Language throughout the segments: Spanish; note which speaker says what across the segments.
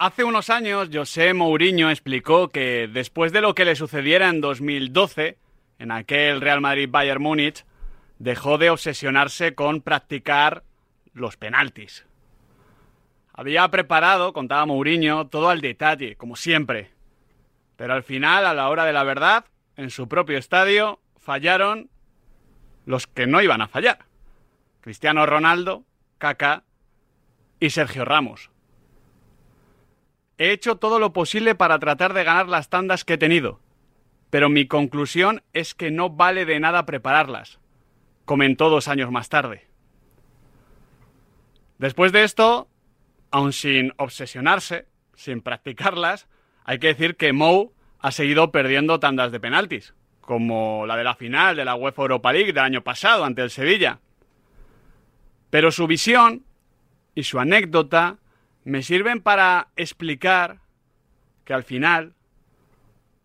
Speaker 1: Hace unos años, José Mourinho explicó que después de lo que le sucediera en 2012, en aquel Real Madrid-Bayern Múnich, dejó de obsesionarse con practicar los penaltis. Había preparado, contaba Mourinho, todo al detalle, como siempre. Pero al final, a la hora de la verdad, en su propio estadio, fallaron los que no iban a fallar. Cristiano Ronaldo, Kaká y Sergio Ramos. He hecho todo lo posible para tratar de ganar las tandas que he tenido, pero mi conclusión es que no vale de nada prepararlas, comentó dos años más tarde. Después de esto, aun sin obsesionarse, sin practicarlas, hay que decir que Mou ha seguido perdiendo tandas de penaltis, como la de la final de la UEFA Europa League del año pasado ante el Sevilla. Pero su visión y su anécdota me sirven para explicar que al final,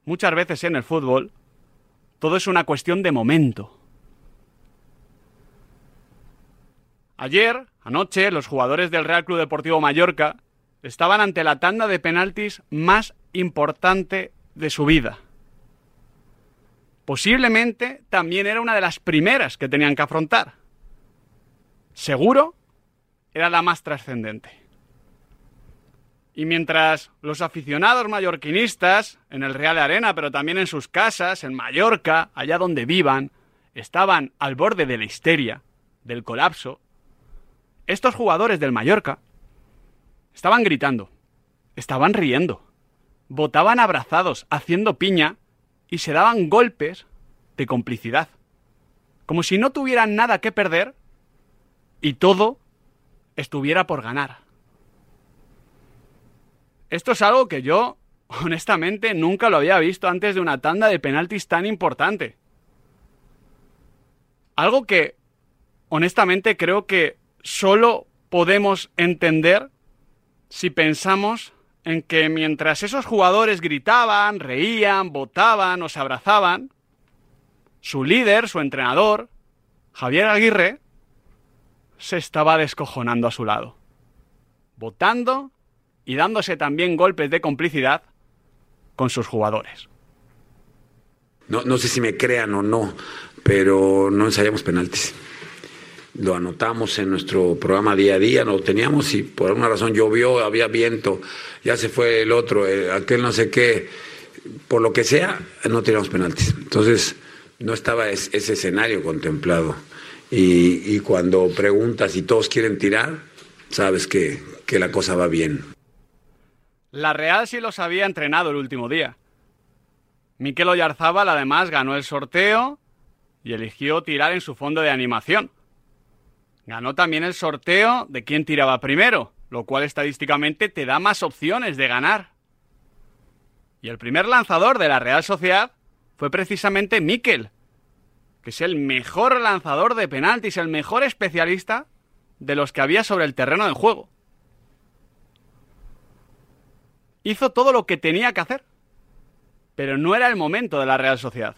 Speaker 1: muchas veces en el fútbol, todo es una cuestión de momento. Ayer, anoche, los jugadores del Real Club Deportivo Mallorca estaban ante la tanda de penaltis más importante de su vida. Posiblemente también era una de las primeras que tenían que afrontar. Seguro era la más trascendente. Y mientras los aficionados mallorquinistas, en el Real Arena, pero también en sus casas, en Mallorca, allá donde vivan, estaban al borde de la histeria, del colapso, estos jugadores del Mallorca estaban gritando, estaban riendo, botaban abrazados, haciendo piña y se daban golpes de complicidad, como si no tuvieran nada que perder y todo estuviera por ganar. Esto es algo que yo, honestamente, nunca lo había visto antes de una tanda de penaltis tan importante. Algo que, honestamente, creo que solo podemos entender si pensamos en que mientras esos jugadores gritaban, reían, votaban o se abrazaban, su líder, su entrenador, Javier Aguirre, se estaba descojonando a su lado, votando y dándose también golpes de complicidad con sus jugadores.
Speaker 2: No, no sé si me crean o no, pero no ensayamos penaltis lo anotamos en nuestro programa día a día, lo teníamos y por alguna razón llovió, había viento, ya se fue el otro, eh, aquel no sé qué, por lo que sea, no teníamos penaltis. Entonces, no estaba ese escenario contemplado. Y, cuando preguntas y todos quieren tirar, sabes que, que la cosa va bien.
Speaker 1: La Real sí los había entrenado el último día. Miquel Oyarzábal además ganó el sorteo y eligió tirar en su fondo de animación. Ganó también el sorteo de quién tiraba primero, lo cual estadísticamente te da más opciones de ganar. Y el primer lanzador de la Real Sociedad fue precisamente Miquel, que es el mejor lanzador de penaltis, el mejor especialista de los que había sobre el terreno de juego. Hizo todo lo que tenía que hacer, pero no era el momento de la Real Sociedad.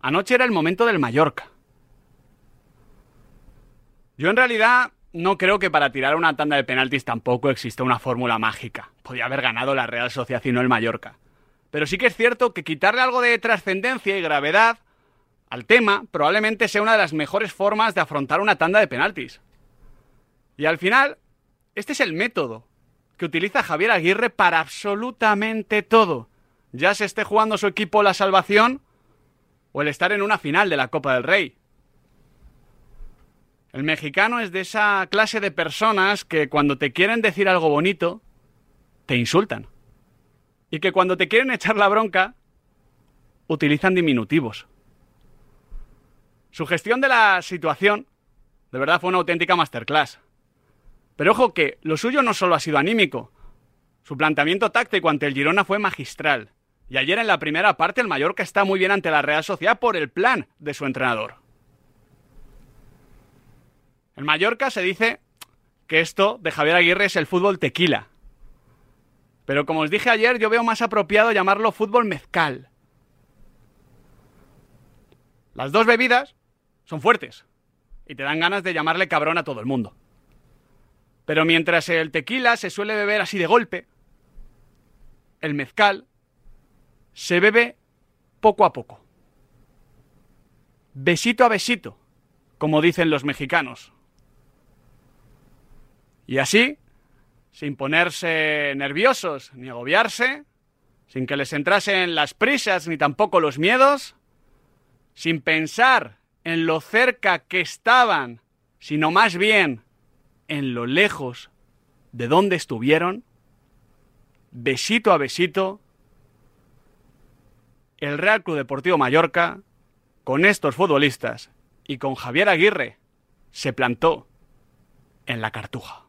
Speaker 1: Anoche era el momento del Mallorca. Yo en realidad no creo que para tirar una tanda de penaltis tampoco exista una fórmula mágica. Podía haber ganado la Real Sociedad y no el Mallorca. Pero sí que es cierto que quitarle algo de trascendencia y gravedad al tema probablemente sea una de las mejores formas de afrontar una tanda de penaltis. Y al final, este es el método que utiliza Javier Aguirre para absolutamente todo. Ya se esté jugando su equipo la salvación o el estar en una final de la Copa del Rey. El mexicano es de esa clase de personas que cuando te quieren decir algo bonito, te insultan. Y que cuando te quieren echar la bronca, utilizan diminutivos. Su gestión de la situación, de verdad, fue una auténtica masterclass. Pero ojo que lo suyo no solo ha sido anímico. Su planteamiento táctico ante el Girona fue magistral. Y ayer en la primera parte el Mallorca está muy bien ante la Real Sociedad por el plan de su entrenador. En Mallorca se dice que esto de Javier Aguirre es el fútbol tequila. Pero como os dije ayer, yo veo más apropiado llamarlo fútbol mezcal. Las dos bebidas son fuertes y te dan ganas de llamarle cabrón a todo el mundo. Pero mientras el tequila se suele beber así de golpe, el mezcal se bebe poco a poco. Besito a besito, como dicen los mexicanos. Y así, sin ponerse nerviosos ni agobiarse, sin que les entrasen las prisas ni tampoco los miedos, sin pensar en lo cerca que estaban, sino más bien en lo lejos de donde estuvieron, besito a besito, el Real Club Deportivo Mallorca, con estos futbolistas y con Javier Aguirre, se plantó en la cartuja.